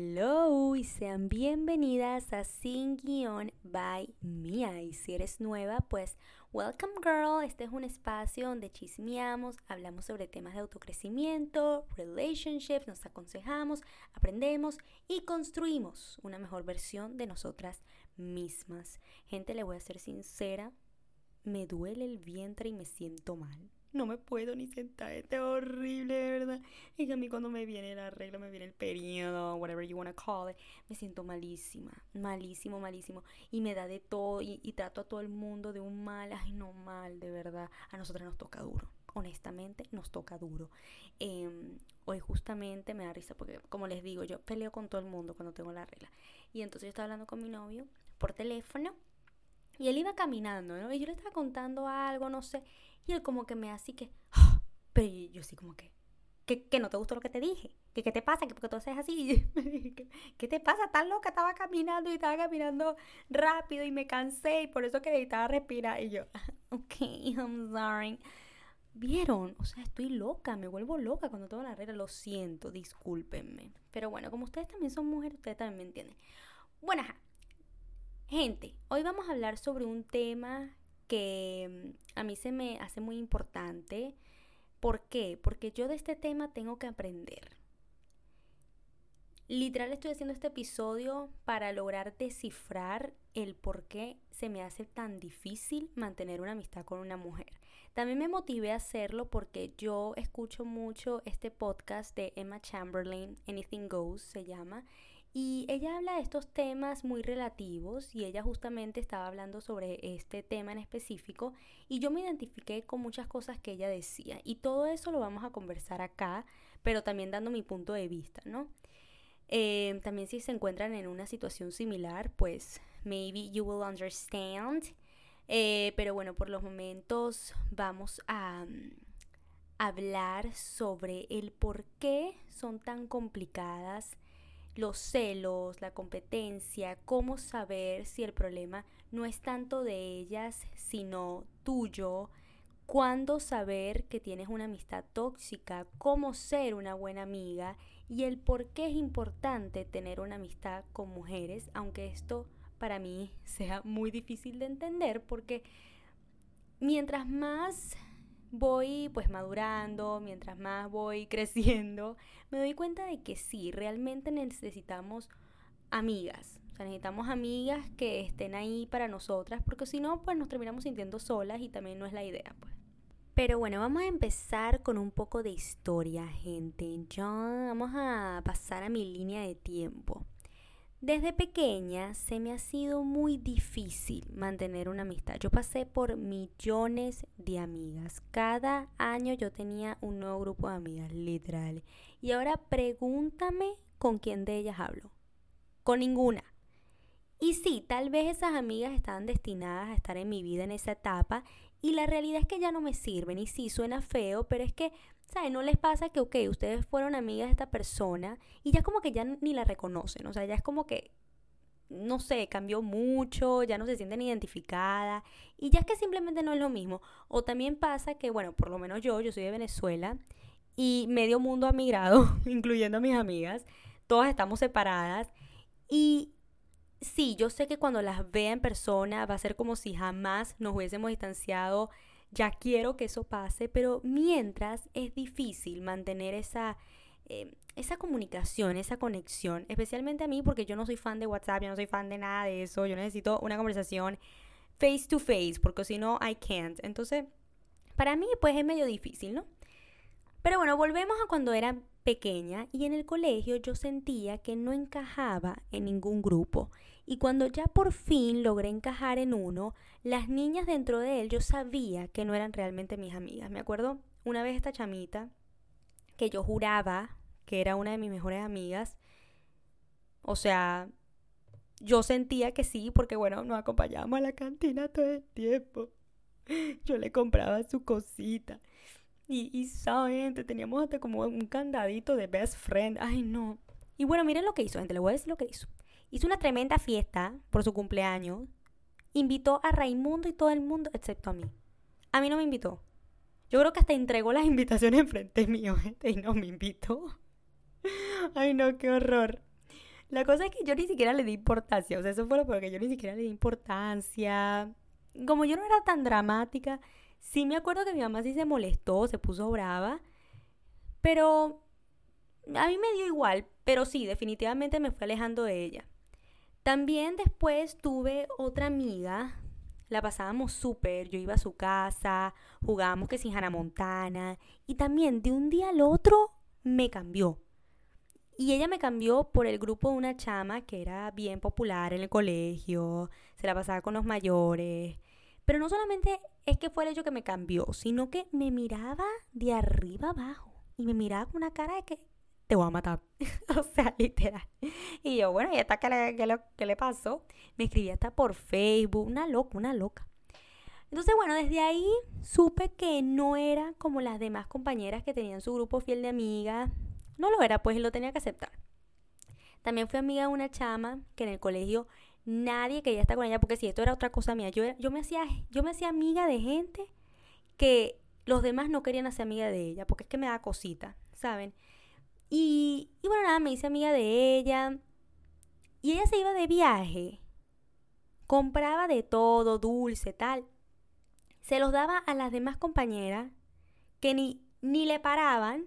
Hello y sean bienvenidas a Sin Guión by Mia. Y si eres nueva, pues welcome girl. Este es un espacio donde chismeamos, hablamos sobre temas de autocrecimiento, relationships, nos aconsejamos, aprendemos y construimos una mejor versión de nosotras mismas. Gente, le voy a ser sincera, me duele el vientre y me siento mal no me puedo ni sentar, es horrible, de verdad. Y que a mí cuando me viene la regla, me viene el periodo, whatever you wanna call it, me siento malísima, malísimo, malísimo. Y me da de todo y, trato a todo el mundo de un mal, ay no mal, de verdad. A nosotros nos toca duro, honestamente nos toca duro. Em, hoy justamente me da risa porque, como les digo, yo peleo con todo el mundo cuando tengo la regla. Y entonces yo estaba hablando con mi novio por teléfono. Y él iba caminando, ¿no? Y yo le estaba contando algo, no sé. Y él como que me así que, pero yo así como que, que, no te gustó lo que te dije, que qué te pasa, que porque tú haces así, ¿qué te pasa? Tan loca, estaba caminando y estaba caminando rápido y me cansé y por eso que necesitaba respirar. Y yo, ok, I'm sorry. ¿Vieron? O sea, estoy loca, me vuelvo loca cuando tengo la regla, lo siento, discúlpenme. Pero bueno, como ustedes también son mujeres, ustedes también me entienden. Bueno, gente, hoy vamos a hablar sobre un tema que mm, a mí se me hace muy importante. ¿Por qué? Porque yo de este tema tengo que aprender. Literal estoy haciendo este episodio para lograr descifrar el por qué se me hace tan difícil mantener una amistad con una mujer. También me motivé a hacerlo porque yo escucho mucho este podcast de Emma Chamberlain, Anything Goes se llama, y ella habla de estos temas muy relativos y ella justamente estaba hablando sobre este tema en específico y yo me identifiqué con muchas cosas que ella decía y todo eso lo vamos a conversar acá, pero también dando mi punto de vista, ¿no? Eh, también si se encuentran en una situación similar, pues maybe you will understand. Eh, pero bueno, por los momentos vamos a mm, hablar sobre el por qué son tan complicadas los celos, la competencia, cómo saber si el problema no es tanto de ellas, sino tuyo, cuándo saber que tienes una amistad tóxica, cómo ser una buena amiga y el por qué es importante tener una amistad con mujeres, aunque esto para mí sea muy difícil de entender porque mientras más voy pues madurando, mientras más voy creciendo, me doy cuenta de que sí, realmente necesitamos amigas. O sea, necesitamos amigas que estén ahí para nosotras, porque si no, pues nos terminamos sintiendo solas y también no es la idea, pues. Pero bueno, vamos a empezar con un poco de historia, gente. Ya vamos a pasar a mi línea de tiempo. Desde pequeña se me ha sido muy difícil mantener una amistad. Yo pasé por millones de amigas. Cada año yo tenía un nuevo grupo de amigas, literal. Y ahora pregúntame con quién de ellas hablo. Con ninguna. Y sí, tal vez esas amigas estaban destinadas a estar en mi vida en esa etapa y la realidad es que ya no me sirven y sí suena feo, pero es que ¿sabes? No les pasa que, ok, ustedes fueron amigas de esta persona y ya como que ya ni la reconocen, o sea, ya es como que, no sé, cambió mucho, ya no se sienten identificadas y ya es que simplemente no es lo mismo. O también pasa que, bueno, por lo menos yo, yo soy de Venezuela y medio mundo ha migrado, incluyendo a mis amigas, todas estamos separadas y sí, yo sé que cuando las vea en persona va a ser como si jamás nos hubiésemos distanciado ya quiero que eso pase, pero mientras es difícil mantener esa, eh, esa comunicación, esa conexión, especialmente a mí porque yo no soy fan de WhatsApp, yo no soy fan de nada de eso, yo necesito una conversación face to face, porque si no, I can't. Entonces, para mí pues es medio difícil, ¿no? Pero bueno, volvemos a cuando era pequeña y en el colegio yo sentía que no encajaba en ningún grupo. Y cuando ya por fin logré encajar en uno, las niñas dentro de él yo sabía que no eran realmente mis amigas. Me acuerdo una vez esta chamita que yo juraba que era una de mis mejores amigas. O sea, yo sentía que sí, porque bueno, nos acompañábamos a la cantina todo el tiempo. Yo le compraba su cosita. Y, y saben, teníamos hasta como un candadito de best friend. Ay, no. Y bueno, miren lo que hizo, gente. Le voy a decir lo que hizo. Hizo una tremenda fiesta por su cumpleaños. Invitó a Raimundo y todo el mundo, excepto a mí. A mí no me invitó. Yo creo que hasta entregó las invitaciones enfrente mío, gente, y no me invitó. Ay, no, qué horror. La cosa es que yo ni siquiera le di importancia, o sea, eso fue lo peor que yo ni siquiera le di importancia. Como yo no era tan dramática, sí me acuerdo que mi mamá sí se molestó, se puso brava, pero a mí me dio igual, pero sí, definitivamente me fue alejando de ella. También después tuve otra amiga, la pasábamos súper, yo iba a su casa, jugábamos que sin Hannah Montana, y también de un día al otro me cambió. Y ella me cambió por el grupo de una chama que era bien popular en el colegio, se la pasaba con los mayores. Pero no solamente es que fue el que me cambió, sino que me miraba de arriba abajo y me miraba con una cara de que te voy a matar. o sea, literal. Y yo, bueno, ¿y esta qué le, le pasó? Me escribía hasta por Facebook, una loca, una loca. Entonces, bueno, desde ahí supe que no era como las demás compañeras que tenían su grupo fiel de amigas. No lo era, pues, lo tenía que aceptar. También fui amiga de una chama que en el colegio nadie quería estar con ella, porque si esto era otra cosa mía, yo, yo, me hacía, yo me hacía amiga de gente que los demás no querían hacer amiga de ella, porque es que me da cosita, ¿saben? Y, bueno, nada, me hice amiga de ella. Y ella se iba de viaje. Compraba de todo, dulce, tal. Se los daba a las demás compañeras que ni, ni le paraban.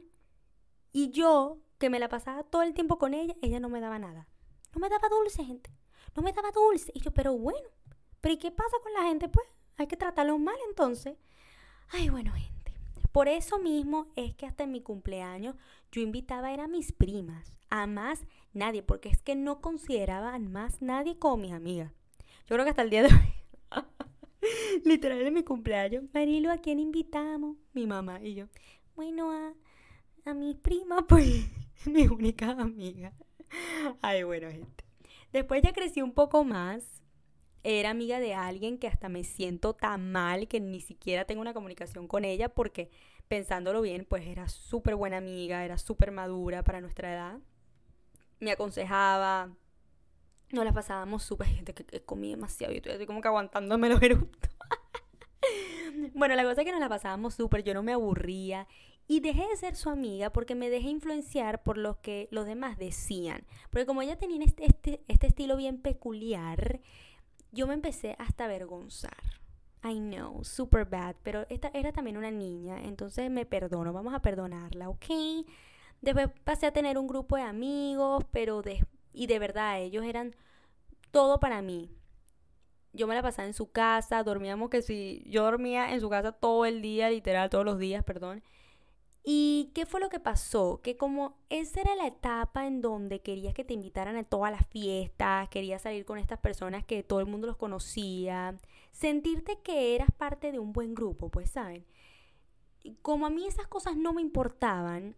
Y yo, que me la pasaba todo el tiempo con ella, ella no me daba nada. No me daba dulce, gente. No me daba dulce. Y yo, pero bueno, ¿pero y qué pasa con la gente? Pues hay que tratarlos mal entonces. Ay, bueno, gente. Por eso mismo es que hasta en mi cumpleaños yo invitaba a, a mis primas, a más nadie, porque es que no consideraba a más nadie como mis amigas. Yo creo que hasta el día de hoy, literal en mi cumpleaños, Marilo, ¿a quién invitamos? Mi mamá y yo. Bueno, a, a mis primas, pues, mi única amiga. Ay, bueno, gente. Después ya crecí un poco más era amiga de alguien que hasta me siento tan mal que ni siquiera tengo una comunicación con ella porque pensándolo bien, pues era súper buena amiga, era súper madura para nuestra edad. Me aconsejaba, nos la pasábamos súper, gente que, comí demasiado, yo estoy como que aguantándome los eructos. bueno, la cosa es que nos la pasábamos súper, yo no me aburría y dejé de ser su amiga porque me dejé influenciar por lo que los demás decían. Porque como ella tenía este, este, este estilo bien peculiar, yo me empecé hasta avergonzar. I know, super bad, pero esta era también una niña, entonces me perdono, vamos a perdonarla, ¿ok? Después pasé a tener un grupo de amigos, pero de, y de verdad ellos eran todo para mí. Yo me la pasaba en su casa, dormíamos que si yo dormía en su casa todo el día, literal, todos los días, perdón. ¿Y qué fue lo que pasó? Que como esa era la etapa en donde querías que te invitaran a todas las fiestas, querías salir con estas personas que todo el mundo los conocía, sentirte que eras parte de un buen grupo, pues saben. Como a mí esas cosas no me importaban,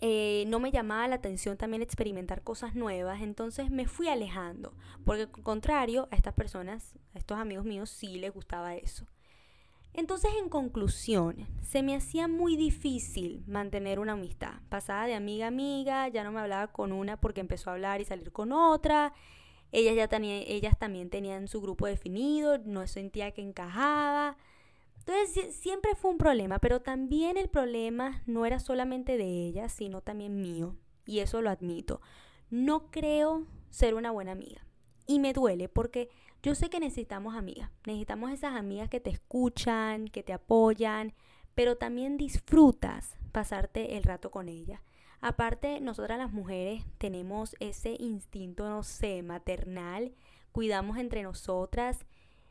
eh, no me llamaba la atención también experimentar cosas nuevas, entonces me fui alejando, porque al contrario, a estas personas, a estos amigos míos sí les gustaba eso. Entonces, en conclusión, se me hacía muy difícil mantener una amistad. Pasaba de amiga a amiga, ya no me hablaba con una porque empezó a hablar y salir con otra. Ellas, ya ellas también tenían su grupo definido, no sentía que encajaba. Entonces, siempre fue un problema, pero también el problema no era solamente de ellas, sino también mío. Y eso lo admito. No creo ser una buena amiga. Y me duele porque yo sé que necesitamos amigas, necesitamos esas amigas que te escuchan, que te apoyan, pero también disfrutas pasarte el rato con ellas. Aparte, nosotras las mujeres tenemos ese instinto, no sé, maternal, cuidamos entre nosotras.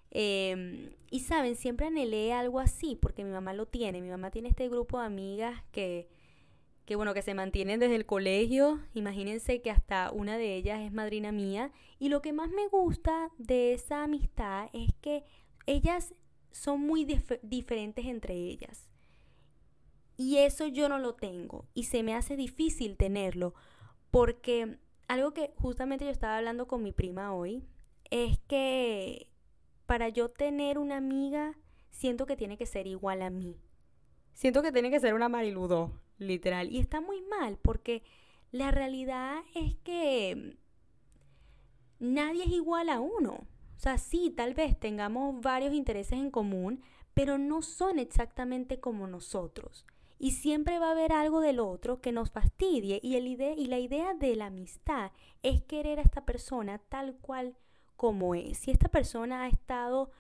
Em, y saben, siempre anhelé algo así, porque mi mamá lo tiene. Mi mamá tiene este grupo de amigas que que bueno, que se mantienen desde el colegio. Imagínense que hasta una de ellas es madrina mía. Y lo que más me gusta de esa amistad es que ellas son muy diferentes entre ellas. Y eso yo no lo tengo. Y se me hace difícil tenerlo. Porque algo que justamente yo estaba hablando con mi prima hoy es que para yo tener una amiga, siento que tiene que ser igual a mí. Siento que tiene que ser una Mariludo literal. Y está muy mal porque la realidad es que nadie es igual a uno. O sea, sí, tal vez tengamos varios intereses en común, pero no son exactamente como nosotros. y siempre va a haber algo del otro que nos fastidie y, el idea, y la idea de la amistad es querer a esta persona tal cual como es. Si esta persona ha estado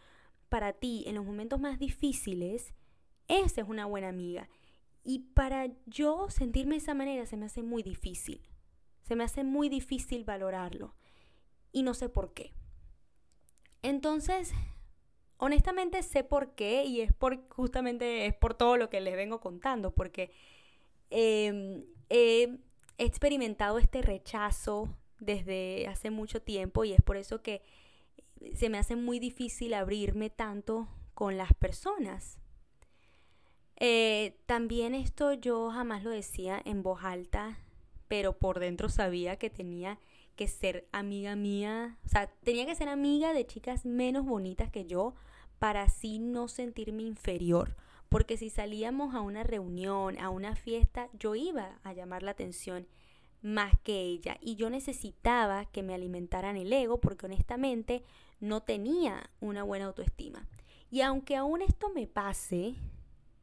para ti en los momentos más difíciles, esa es una buena amiga. Y para yo sentirme de esa manera se me hace muy difícil. Se me hace muy difícil valorarlo. Y no sé por qué. Entonces, honestamente sé por qué y es por justamente es por todo lo que les vengo contando, porque em, he experimentado este rechazo desde hace mucho tiempo y es por eso que se me hace muy difícil abrirme tanto con las personas. Eh, también esto yo jamás lo decía en voz alta, pero por dentro sabía que tenía que ser amiga mía, o sea, tenía que ser amiga de chicas menos bonitas que yo para así no sentirme inferior. Porque si salíamos a una reunión, a una fiesta, yo iba a llamar la atención más que ella. Y yo necesitaba que me alimentaran el ego porque honestamente no tenía una buena autoestima. Y aunque aún esto me pase,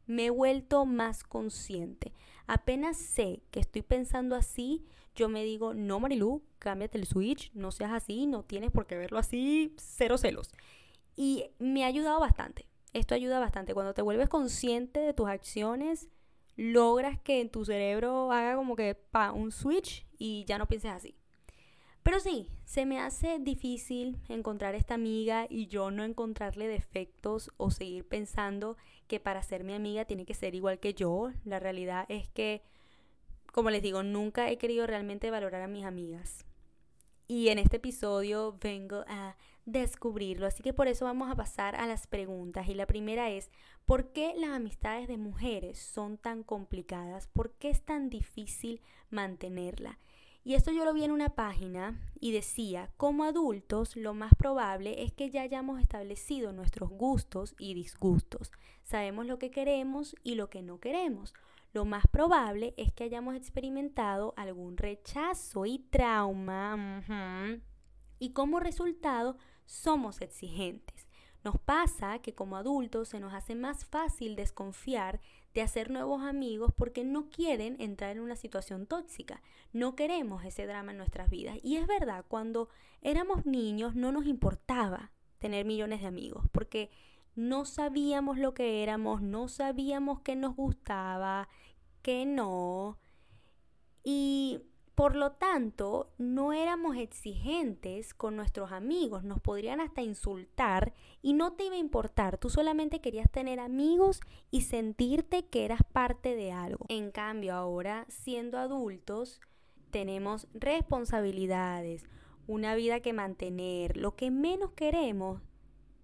me he vuelto más consciente. Apenas sé que estoy pensando así, yo me digo, no Marilu, cámbiate el switch, no seas así, no tienes por qué verlo así, cero celos. Y me ha ayudado bastante. Esto ayuda bastante. Cuando te vuelves consciente de tus acciones, logras que en tu cerebro haga como que pa, un switch y ya no pienses así. Pero sí, se me hace difícil encontrar esta amiga y yo no encontrarle defectos o seguir pensando que para ser mi amiga tiene que ser igual que yo. La realidad es que, como les digo, nunca he querido realmente valorar a mis amigas. Y en este episodio vengo a descubrirlo. Así que por eso vamos a pasar a las preguntas. Y la primera es, ¿por qué las amistades de mujeres son tan complicadas? ¿Por qué es tan difícil mantenerla? Y esto yo lo vi en una página y decía, como adultos lo más probable es que ya hayamos establecido nuestros gustos y disgustos. Sabemos lo que queremos y lo que no queremos. Lo más probable es que hayamos experimentado algún rechazo y trauma. Y como resultado somos exigentes. Nos pasa que como adultos se nos hace más fácil desconfiar de hacer nuevos amigos porque no quieren entrar en una situación tóxica. No queremos ese drama en nuestras vidas. Y es verdad, cuando éramos niños no nos importaba tener millones de amigos porque no sabíamos lo que éramos, no sabíamos qué nos gustaba, qué no. Y por lo tanto, no éramos exigentes con nuestros amigos, nos podrían hasta insultar y no te iba a importar, tú solamente querías tener amigos y sentirte que eras parte de algo. En cambio, ahora, siendo adultos, tenemos responsabilidades, una vida que mantener, lo que menos queremos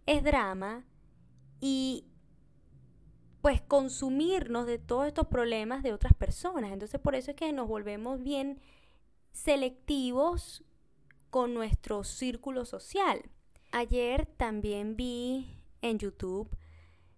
es drama y pues consumirnos de todos estos problemas de otras personas. Entonces por eso es que nos volvemos bien selectivos con nuestro círculo social. Ayer también vi en YouTube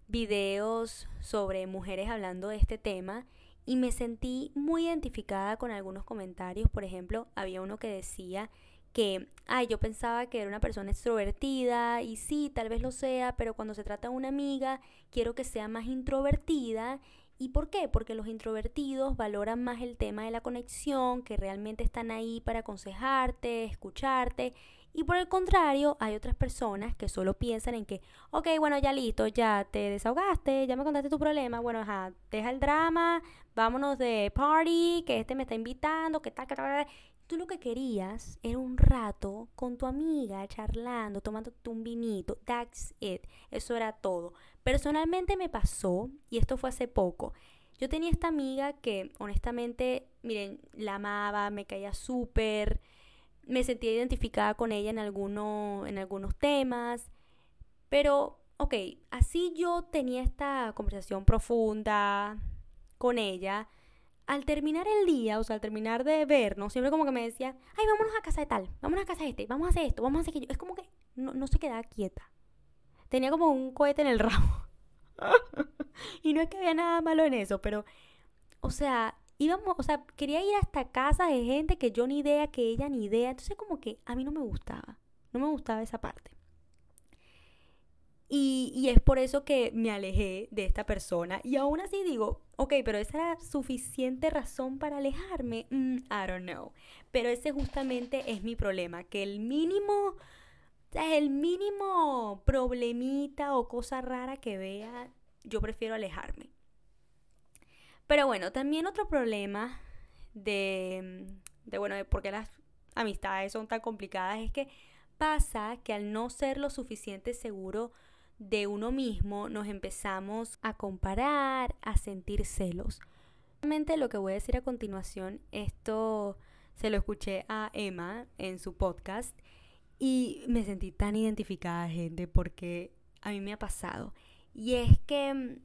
videos sobre mujeres hablando de este tema y me sentí muy identificada con algunos comentarios. Por ejemplo, había uno que decía que, ay, yo pensaba que era una persona extrovertida y sí, tal vez lo sea, pero cuando se trata de una amiga, quiero que sea más introvertida ¿Y por qué? Porque los introvertidos valoran más el tema de la conexión, que realmente están ahí para aconsejarte, escucharte. Y por el contrario, hay otras personas que solo piensan en que, ok, bueno, ya listo, ya te desahogaste, ya me contaste tu problema, bueno, ajá, deja el drama, vámonos de party, que este me está invitando, que tal, que tal. Tú lo que querías era un rato con tu amiga, charlando, tomándote un vinito. That's it. Eso era todo. Personalmente me pasó, y esto fue hace poco. Yo tenía esta amiga que honestamente, miren, la amaba, me caía súper, me sentía identificada con ella en, alguno, en algunos temas, pero, ok, así yo tenía esta conversación profunda con ella al terminar el día, o sea, al terminar de vernos, siempre como que me decía, ay, vámonos a casa de tal, vámonos a casa de este, vamos a hacer esto, vamos a hacer aquello. Es como que no, no se quedaba quieta. Tenía como un cohete en el ramo. y no es que había nada malo en eso, pero, o sea, íbamos, o sea, quería ir hasta casa de gente que yo ni idea, que ella ni idea. Entonces como que a mí no me gustaba, no me gustaba esa parte. Y, y, es por eso que me alejé de esta persona. Y aún así digo, ok, pero esa era suficiente razón para alejarme. Mm, I don't know. Pero ese justamente es mi problema, que el mínimo, el mínimo problemita o cosa rara que vea, yo prefiero alejarme. Pero bueno, también otro problema de, de bueno, de por qué las amistades son tan complicadas es que pasa que al no ser lo suficiente seguro de uno mismo, nos empezamos a comparar, a sentir celos. Realmente lo que voy a decir a continuación, esto se lo escuché a Emma en su podcast y me sentí tan identificada, gente, porque a mí me ha pasado. Y es que,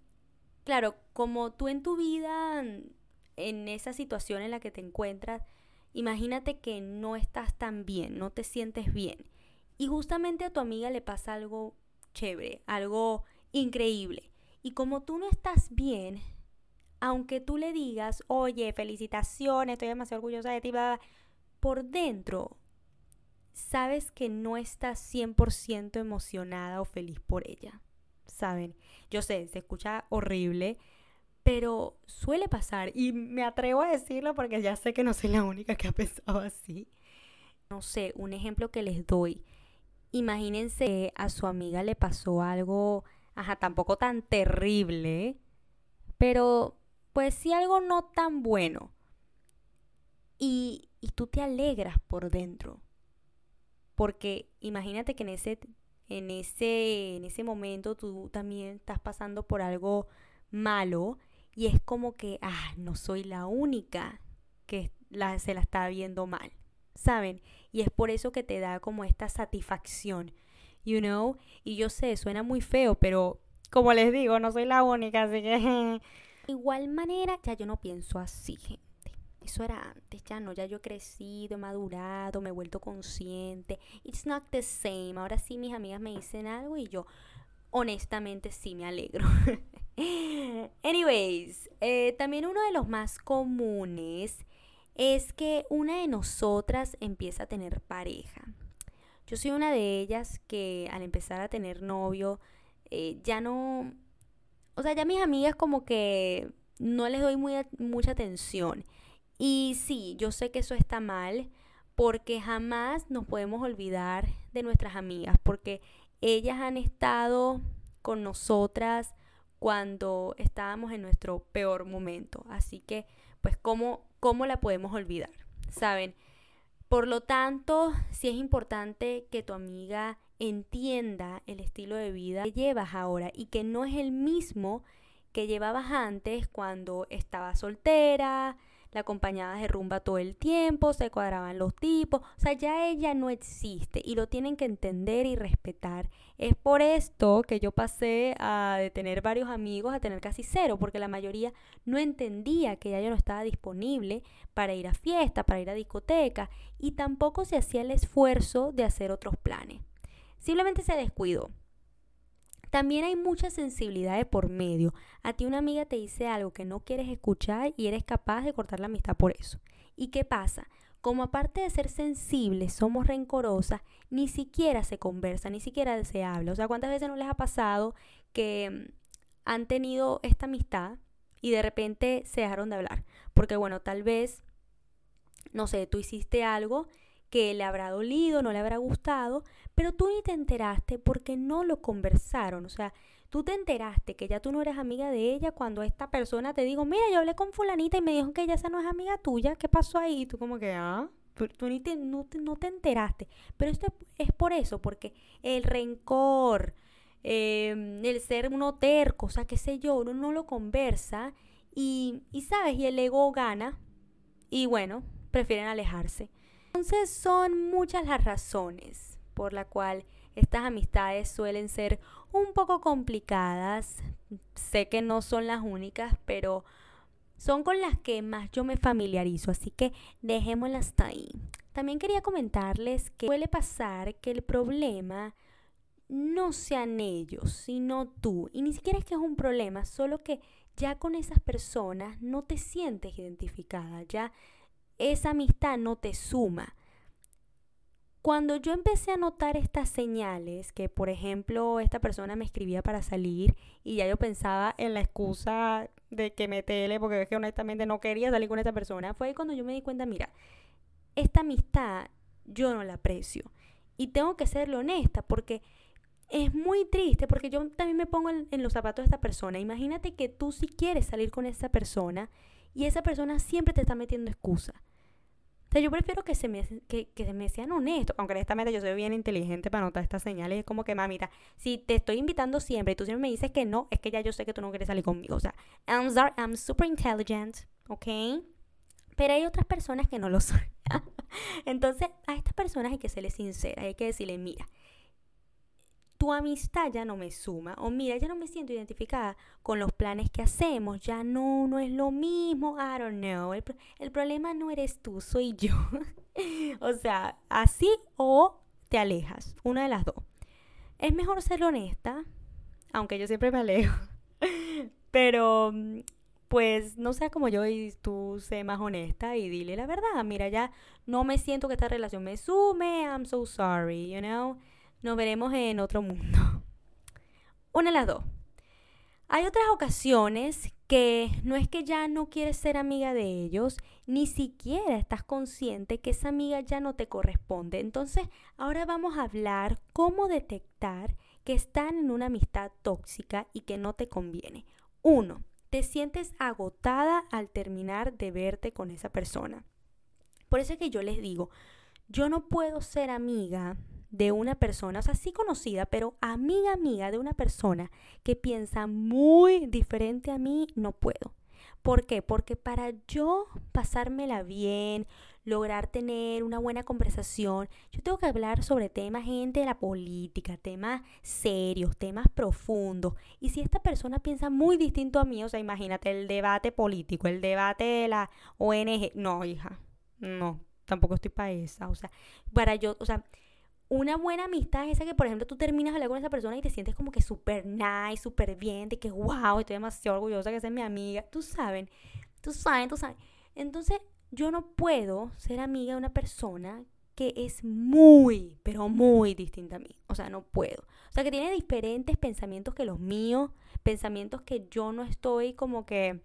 claro, como tú en tu vida, en esa situación en la que te encuentras, imagínate que no estás tan bien, no te sientes bien. Y justamente a tu amiga le pasa algo chévere, algo increíble. Y como tú no estás bien, aunque tú le digas, oye, felicitaciones, estoy demasiado orgullosa de ti, por dentro, sabes que no estás 100% emocionada o feliz por ella. ¿Saben? Yo sé, se escucha horrible, pero suele pasar y me atrevo a decirlo porque ya sé que no soy la única que ha pensado así. No sé, un ejemplo que les doy Imagínense a su amiga le pasó algo, ajá, tampoco tan terrible, pero pues sí algo no tan bueno. Y, y tú te alegras por dentro. Porque imagínate que en ese, en ese, en ese momento tú también estás pasando por algo malo y es como que, ah, no soy la única que la, se la está viendo mal. ¿saben? Y es por eso que te da como esta satisfacción, you know? Y yo sé, suena muy feo, pero como les digo, no soy la única, así que... Igual manera, ya yo no pienso así, gente. Eso era antes, ya no, ya yo he crecido, he madurado, me he vuelto consciente. It's not the same. Ahora sí mis amigas me dicen algo y yo honestamente sí me alegro. Anyways, eh, también uno de los más comunes es que una de nosotras empieza a tener pareja. Yo soy una de ellas que al empezar a tener novio, eh, ya no, o sea, ya mis amigas como que no les doy muy, mucha atención. Y sí, yo sé que eso está mal porque jamás nos podemos olvidar de nuestras amigas, porque ellas han estado con nosotras cuando estábamos en nuestro peor momento. Así que, pues, ¿cómo ¿cómo la podemos olvidar? ¿Saben? Por lo tanto, sí es importante que tu amiga entienda el estilo de vida que llevas ahora y que no es el mismo que llevabas antes cuando estabas soltera, la acompañabas de rumba todo el tiempo, se cuadraban los tipos, o sea, ya ella no existe y lo tienen que entender y respetar. Es por esto que yo pasé a de tener varios amigos a tener casi cero, porque la mayoría no entendía que ya yo no estaba disponible para ir a fiesta, para ir a discoteca y tampoco se hacía el esfuerzo de hacer otros planes. Simplemente se descuidó. También hay mucha sensibilidad de por medio. A ti una amiga te dice algo que no quieres escuchar y eres capaz de cortar la amistad por eso. ¿Y qué pasa? Como aparte de ser sensibles, somos rencorosas, ni siquiera se conversa, ni siquiera se habla. O sea, ¿cuántas veces no les ha pasado que mm, han tenido esta amistad y de repente se dejaron de hablar? Porque bueno, tal vez, no sé, tú hiciste algo que le habrá dolido, no le habrá gustado, pero tú ni te enteraste porque no lo conversaron. O sea, tú te enteraste que ya tú no eres amiga de ella cuando esta persona te dijo, mira, yo hablé con fulanita y me dijo que ella esa no es amiga tuya, ¿qué pasó ahí? Y tú como que, ah, tú ni te, no, te, no te enteraste. Pero esto es por eso, porque el rencor, em, el ser uno terco, o sea, qué sé yo, uno no lo conversa y, y sabes, y el ego gana y bueno, prefieren alejarse. Entonces son muchas las razones por la cual estas amistades suelen ser un poco complicadas. Sé que no son las únicas, pero son con las que más yo me familiarizo, así que dejémoslas hasta ahí. También quería comentarles que suele pasar que el problema no sean ellos, sino tú. Y ni siquiera es que es un problema, solo que ya con esas personas no te sientes identificada, ya esa amistad no te suma. Cuando yo empecé a notar estas señales, que por ejemplo esta persona me escribía para salir y ya yo pensaba en la excusa de que me tele, porque es que honestamente no quería salir con esta persona, fue cuando yo me di cuenta, mira, esta amistad yo no la aprecio. Y tengo que serle honesta porque es muy triste, porque yo también me pongo en, los zapatos de esta persona. Imagínate que tú si quieres salir con esa persona y esa persona siempre te está metiendo excusa sea, yo prefiero que se me, que, que me sean honestos, aunque honestamente yo soy bien inteligente para notar estas señales. Es como que, mamita, si te estoy invitando siempre y tú siempre me dices que no, es que ya yo sé que tú no quieres salir conmigo. O sea, I'm, sorry, I'm super intelligent, ¿ok? Pero hay otras personas que no lo son. Entonces, a estas personas hay que serles sincera, hay que decirle, mira, tu amistad ya no me suma o mira, ya no me siento identificada con los planes que hacemos, ya no, no es lo mismo, I don't know, el, el problema no eres tú, soy yo. o sea, así o te alejas, una de las dos. Es mejor ser honesta, aunque yo siempre me alejo, pero pues no seas como yo y tú sé más honesta y dile la verdad, mira, ya no me siento que esta relación me sume, I'm so sorry, you know. Nos veremos en otro mundo. Una de las dos. Hay otras ocasiones que no es que ya no quieres ser amiga de ellos, ni siquiera estás consciente que esa amiga ya no te corresponde. Entonces, ahora vamos a hablar cómo detectar que están en una amistad tóxica y que no te conviene. Uno, te sientes agotada al terminar de verte con esa persona. Por eso es que yo les digo, yo no puedo ser amiga de una persona, o sea, sí conocida, pero amiga amiga de una persona que piensa muy diferente a mí, no puedo. ¿Por qué? Porque para yo pasármela bien, lograr tener una buena conversación, yo tengo que hablar sobre temas, gente, de la política, temas serios, temas profundos. Y si esta persona piensa muy distinto a mí, o sea, imagínate el debate político, el debate de la ONG, no, hija, no, tampoco estoy para esa, o sea, para yo, o sea, una buena amistad es esa que, por ejemplo, tú terminas de hablar con esa persona y te sientes como que súper nice, súper bien, de que, wow, estoy demasiado orgullosa que sea mi amiga. Tú saben, tú sabes, tú sabes. Entonces, yo no puedo ser amiga de una persona que es muy, pero muy distinta a mí. O sea, no puedo. O sea, que tiene diferentes pensamientos que los míos, pensamientos que yo no estoy como que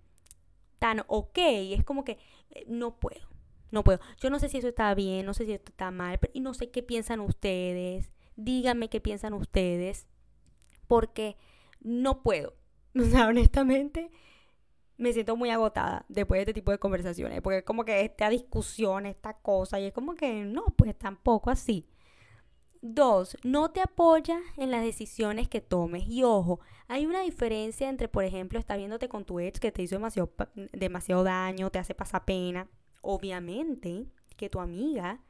tan ok. Es como que eh, no puedo. No puedo. Yo no sé si eso está bien, no sé si esto está mal, y no sé qué piensan ustedes. Díganme qué piensan ustedes, porque no puedo. O sea, honestamente, me siento muy agotada después de este tipo de conversaciones, porque es como que esta discusión, esta cosa, y es como que no, pues tampoco así. Dos, no te apoya en las decisiones que tomes. Y ojo, hay una diferencia entre, por ejemplo, estar viéndote con tu ex que te hizo demasiado, demasiado daño, te hace pasar pena obviamente que tu amiga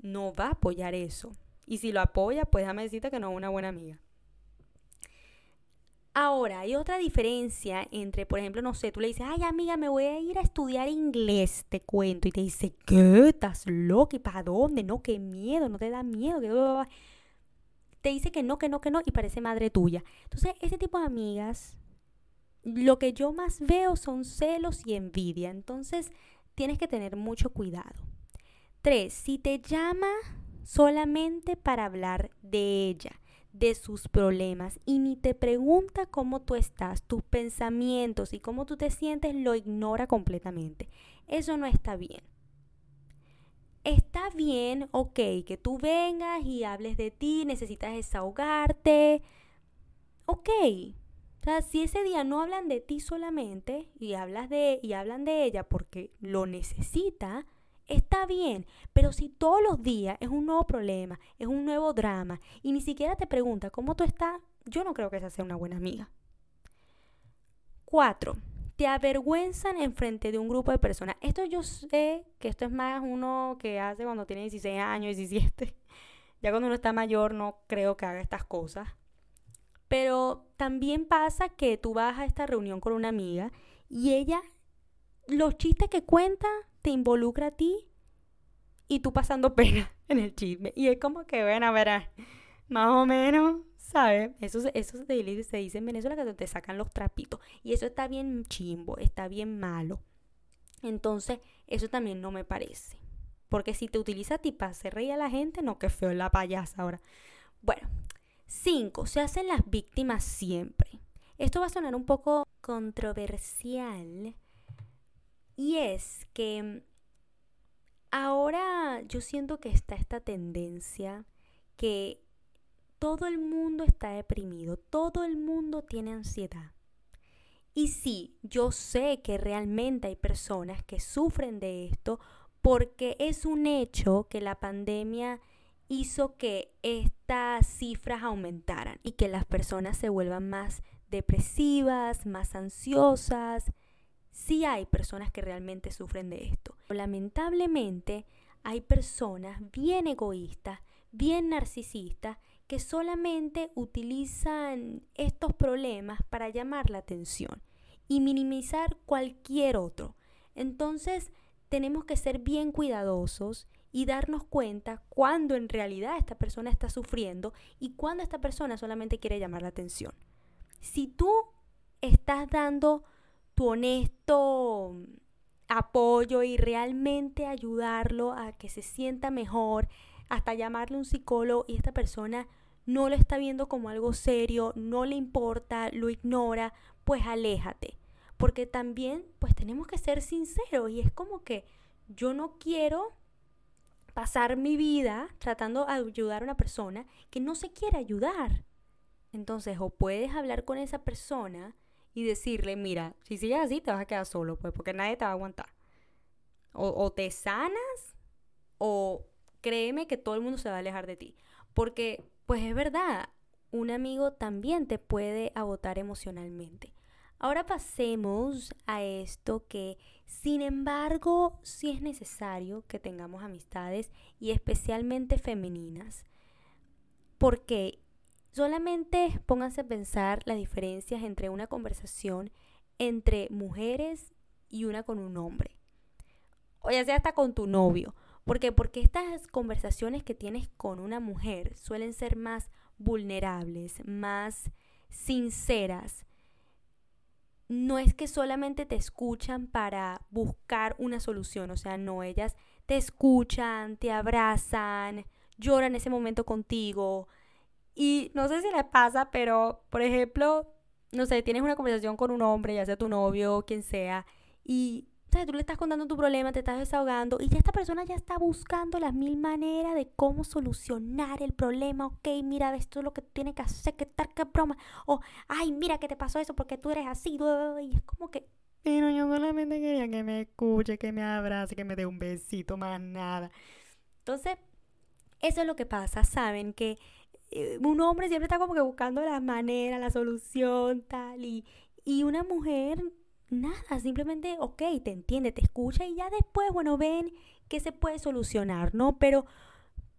no va a apoyar eso. Y si lo apoya, pues déjame decirte que no es una buena amiga. Ahora, hay otra diferencia entre, por ejemplo, no sé, tú le dices, ay amiga, me voy a ir a estudiar inglés, te cuento, y te dice, ¿qué? ¿Estás loca? ¿Y para dónde? No, qué miedo, no te da miedo, que te dice que no, que no, que no, y parece madre tuya. Entonces, ese tipo de amigas, lo que yo más veo son celos y envidia. Entonces, tienes que tener mucho cuidado. Tres, si te llama solamente para hablar de ella, de sus problemas y ni te pregunta cómo tú estás, tus pensamientos y cómo tú te sientes, lo ignora completamente. Eso no está bien. Está bien, ok, que tú vengas y hables de ti, necesitas desahogarte. Ok, sea, si ese día no hablan de ti solamente y hablas de y hablan de ella porque lo necesita, está bien, pero si todos los días es un nuevo problema, es un nuevo drama y ni siquiera te pregunta cómo tú estás, yo no creo que esa sea una buena amiga. Cuatro, te avergüenzan en frente de un grupo de personas. Esto yo sé que esto es más uno que hace cuando tiene 16 años, 17. Ya cuando uno está mayor no creo que haga estas cosas. Pero también pasa que tú vas a esta reunión con una amiga y ella, los chistes que cuenta, te involucra a ti y tú pasando pena en el chisme. Y es como que, bueno, ver, más o menos, ¿sabes? Eso, eso se, dice en Venezuela que te sacan los trapitos. Y eso está bien chimbo, está bien malo. Entonces, eso también no me parece. Porque si te utiliza a ti para hacer reír a la gente, no, que feo la payasa ahora. Bueno, cinco, se hacen las víctimas siempre. Esto va a sonar un poco controversial. Y es que ahora yo siento que está esta tendencia que todo el mundo está deprimido, todo el mundo tiene ansiedad. Y sí, yo sé que realmente hay personas que sufren de esto porque es un hecho que la pandemia hizo que estas cifras aumentaran y que las personas se vuelvan más depresivas, más ansiosas. Sí hay personas que realmente sufren de esto. Lamentablemente hay personas bien egoístas, bien narcisistas, que solamente utilizan estos problemas para llamar la atención y minimizar cualquier otro. Entonces, tenemos que ser bien cuidadosos y darnos cuenta cuando en realidad esta persona está sufriendo y cuando esta persona solamente quiere llamar la atención. Si tú estás dando tu honesto apoyo y realmente ayudarlo a que se sienta mejor, hasta llamarle un psicólogo y esta persona no lo está viendo como algo serio, no le importa, lo ignora, pues aléjate. Porque también pues tenemos que ser sinceros y es como que yo no quiero pasar mi vida tratando de ayudar a una persona que no se quiere ayudar. Entonces, o puedes hablar con esa persona y decirle, mira, si sigues así te vas a quedar solo, pues porque nadie te va a aguantar. O, o te sanas o créeme que todo el mundo se va a alejar de ti. Porque, pues es verdad, un amigo también te puede agotar emocionalmente. Ahora pasemos a esto que, sin embargo, sí es necesario que tengamos amistades y especialmente femeninas. Porque solamente pónganse a pensar las diferencias entre una conversación entre mujeres y una con un hombre. O ya sea hasta con tu novio. ¿Por qué? Porque estas conversaciones que tienes con una mujer suelen ser más vulnerables, más sinceras. No es que solamente te escuchan para buscar una solución, o sea, no, ellas te escuchan, te abrazan, lloran ese momento contigo. Y no sé si les pasa, pero, por ejemplo, no sé, tienes una conversación con un hombre, ya sea tu novio o quien sea, y tú le estás contando tu problema, te estás desahogando y ya esta persona ya está buscando las mil maneras de cómo solucionar el problema. Ok, mira, esto es lo que tiene que hacer, que tal, que broma. O, ay, mira que te pasó eso porque tú eres así. Y es como que, pero yo solamente quería que me escuche, que me abrace, que me dé un besito, más nada. Entonces, eso es lo que pasa, ¿saben? Que eh, un hombre siempre está como que buscando la manera, la solución, tal. Y, y una mujer nada, simplemente, ok, te entiende, te escucha y ya después, bueno, ven que se puede solucionar, ¿no? Pero,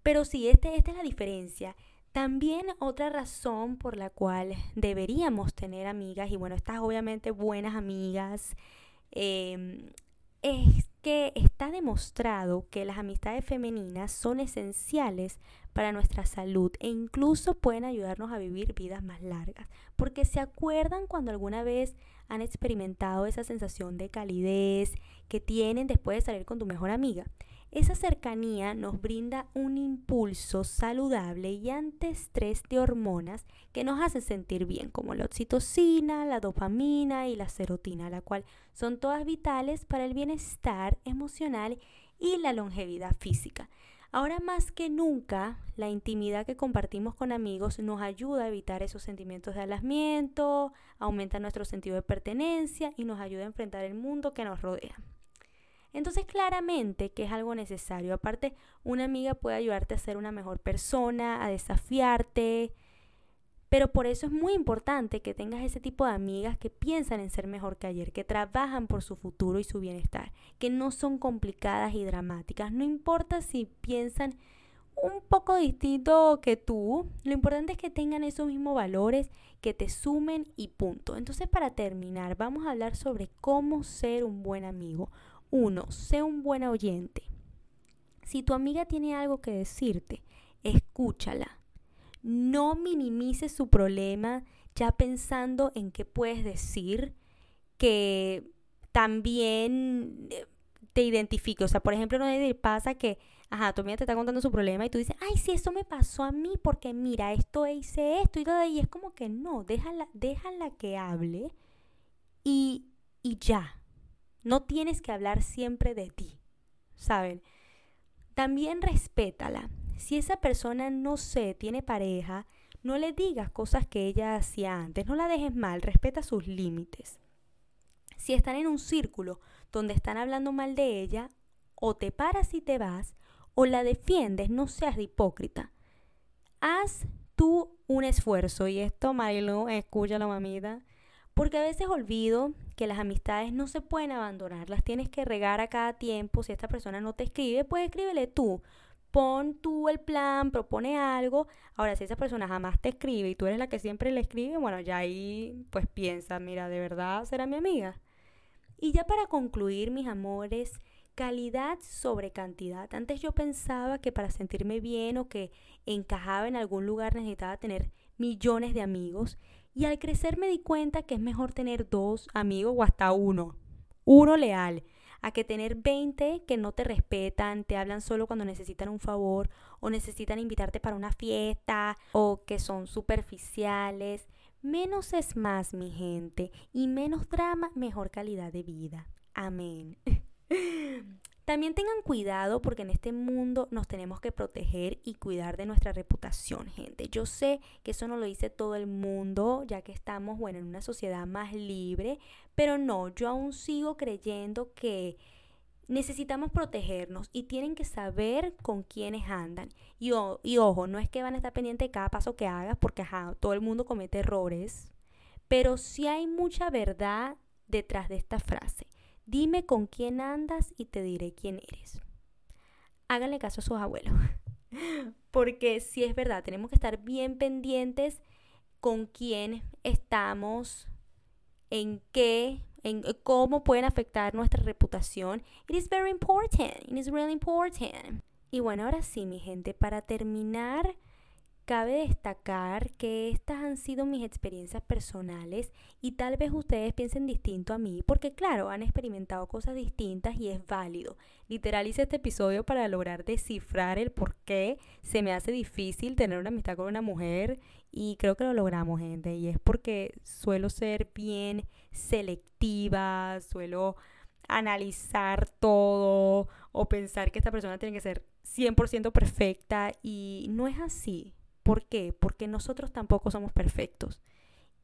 pero sí, este, esta es la diferencia. También otra razón por la cual deberíamos tener amigas, y bueno, estas obviamente buenas amigas, em, es que está demostrado que las amistades femeninas son esenciales para nuestra salud e incluso pueden ayudarnos a vivir vidas más largas. Porque se acuerdan cuando alguna vez han experimentado esa sensación de calidez que tienen después de salir con tu mejor amiga. Esa cercanía nos brinda un impulso saludable y antiestrés de hormonas que nos hacen sentir bien, como la oxitocina, la dopamina y la serotina, la cual son todas vitales para el bienestar emocional y la longevidad física. Ahora más que nunca, la intimidad que compartimos con amigos nos ayuda a evitar esos sentimientos de alazmiento, aumenta nuestro sentido de pertenencia y nos ayuda a enfrentar el mundo que nos rodea. Entonces claramente que es algo necesario. Aparte, una amiga puede ayudarte a ser una mejor persona, a desafiarte, pero por eso es muy importante que tengas ese tipo de amigas que piensan en ser mejor que ayer, que trabajan por su futuro y su bienestar, que no son complicadas y dramáticas. No importa si piensan un poco distinto que tú, lo importante es que tengan esos mismos valores, que te sumen y punto. Entonces para terminar, vamos a hablar sobre cómo ser un buen amigo. Uno, sé un buen oyente. Si tu amiga tiene algo que decirte, escúchala no minimices su problema ya pensando en qué puedes decir, que también eh, te identifique. O sea, por ejemplo, no pasa que, ajá, tu amiga te está contando su problema y tú dices, ay, sí, eso me pasó a mí porque mira, esto hice esto y todo. Y es como que no, déjala, déjala que hable y, y ya. No tienes que hablar siempre de ti, ¿saben? También respétala. Si esa persona, no sé, tiene pareja, no le digas cosas que ella hacía antes, no la dejes mal, respeta sus límites. Si están en un círculo donde están hablando mal de ella, o te paras y te vas, o la defiendes, no seas de hipócrita. Haz tú un esfuerzo, y esto, Marilu, escúchalo, mamita, porque a veces olvido que las amistades no se pueden abandonar, las tienes que regar a cada tiempo. Si esta persona no te escribe, pues escríbele tú. Pon tú el plan, propone algo. Ahora, si esa persona jamás te escribe y tú eres la que siempre le escribe, bueno, ya ahí pues piensa, mira, ¿de verdad será mi amiga? Y ya para concluir, mis amores, calidad sobre cantidad. Antes yo pensaba que para sentirme bien o que encajaba en algún lugar necesitaba tener millones de amigos. Y al crecer me di cuenta que es mejor tener dos amigos o hasta uno. Uno leal. A que tener 20 que no te respetan, te hablan solo cuando necesitan un favor o necesitan invitarte para una fiesta o que son superficiales. Menos es más, mi gente, y menos drama, mejor calidad de vida. Amén. También tengan cuidado porque en este mundo nos tenemos que proteger y cuidar de nuestra reputación, gente. Yo sé que eso no lo dice todo el mundo, ya que estamos, bueno, en una sociedad más libre, pero no, yo aún sigo creyendo que necesitamos protegernos y tienen que saber con quiénes andan. Y, y, ojo, no es que van a estar pendientes de cada paso que hagas porque ajá, todo el mundo comete errores, pero sí hay mucha verdad detrás de esta frase. Dime con quién andas y te diré quién eres. Háganle caso a sus abuelos, porque si es verdad, tenemos que estar bien pendientes con quién estamos, en qué en cómo pueden afectar nuestra reputación. It is very important. It is really important. Y bueno, ahora sí, mi gente, para terminar, Cabe destacar que estas han sido mis experiencias personales y tal vez ustedes piensen distinto a mí, porque claro, han experimentado cosas distintas y es válido. Literal hice este episodio para lograr descifrar el por qué se me hace difícil tener una amistad con una mujer y creo que lo logramos, gente, y es porque suelo ser bien selectiva, suelo analizar todo o pensar que esta persona tiene que ser 100% perfecta y no es así. ¿Por qué? Porque nosotros tampoco somos perfectos.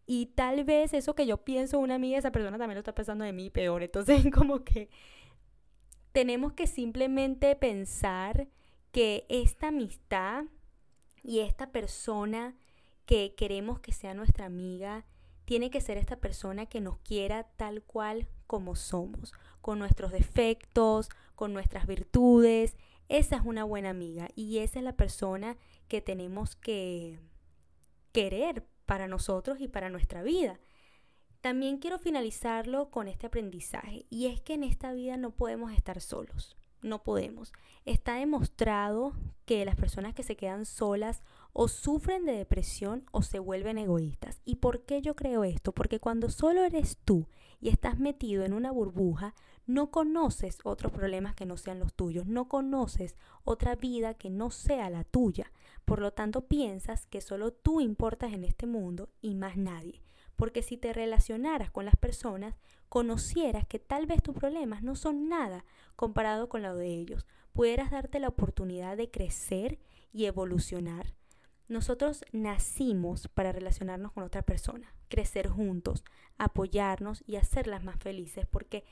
Y tal vez eso que yo pienso una amiga, esa persona también lo está pensando de mí peor. Entonces, como que tenemos que simplemente pensar que esta amistad y esta persona que queremos que sea nuestra amiga, tiene que ser esta persona que nos quiera tal cual como somos, con nuestros defectos, con nuestras virtudes. Esa es una buena amiga y esa es la persona que tenemos que querer para nosotros y para nuestra vida. También quiero finalizarlo con este aprendizaje y es que en esta vida no podemos estar solos, no podemos. Está demostrado que las personas que se quedan solas o sufren de depresión o se vuelven egoístas. ¿Y por qué yo creo esto? Porque cuando solo eres tú y estás metido en una burbuja, no conoces otros problemas que no sean los tuyos, no conoces otra vida que no sea la tuya. Por lo tanto, piensas que solo tú importas en este mundo y más nadie. Porque si te relacionaras con las personas, conocieras que tal vez tus problemas no son nada comparado con lo de ellos. Pudieras darte la oportunidad de crecer y evolucionar. Nosotros nacimos para relacionarnos con otra persona, crecer juntos, apoyarnos y hacerlas más felices. Porque,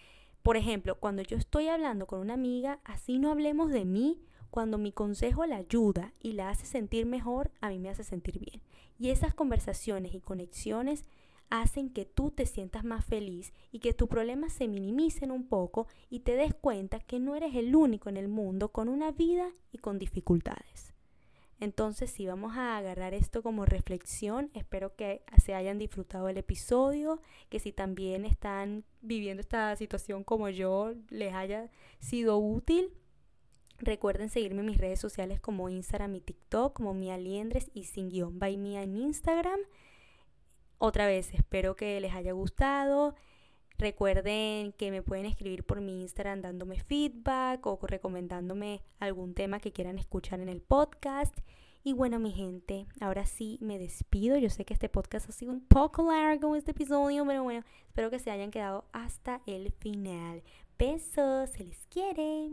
por ejemplo, cuando yo estoy hablando con una amiga, así no hablemos de mí, cuando mi consejo la ayuda y la hace sentir mejor, a mí me hace sentir bien. Y esas conversaciones y conexiones hacen que tú te sientas más feliz y que tus problemas se minimicen un poco y te des cuenta que no eres el único en el mundo con una vida y con dificultades. Entonces, si vamos a agarrar esto como reflexión, espero que se hayan disfrutado el episodio, que si también están viviendo esta situación como yo, les haya sido útil Recuerden seguirme en mis redes sociales como Instagram y TikTok, como Mia Liendres y sin guion by Mia en Instagram. Otra vez, espero que les haya gustado. Recuerden que me pueden escribir por mi Instagram dándome feedback o recomendándome algún tema que quieran escuchar en el podcast. Y bueno, mi gente, ahora sí me despido. Yo sé que este podcast ha sido un poco largo este episodio, pero bueno, espero que se hayan quedado hasta el final. Besos, se les quiere.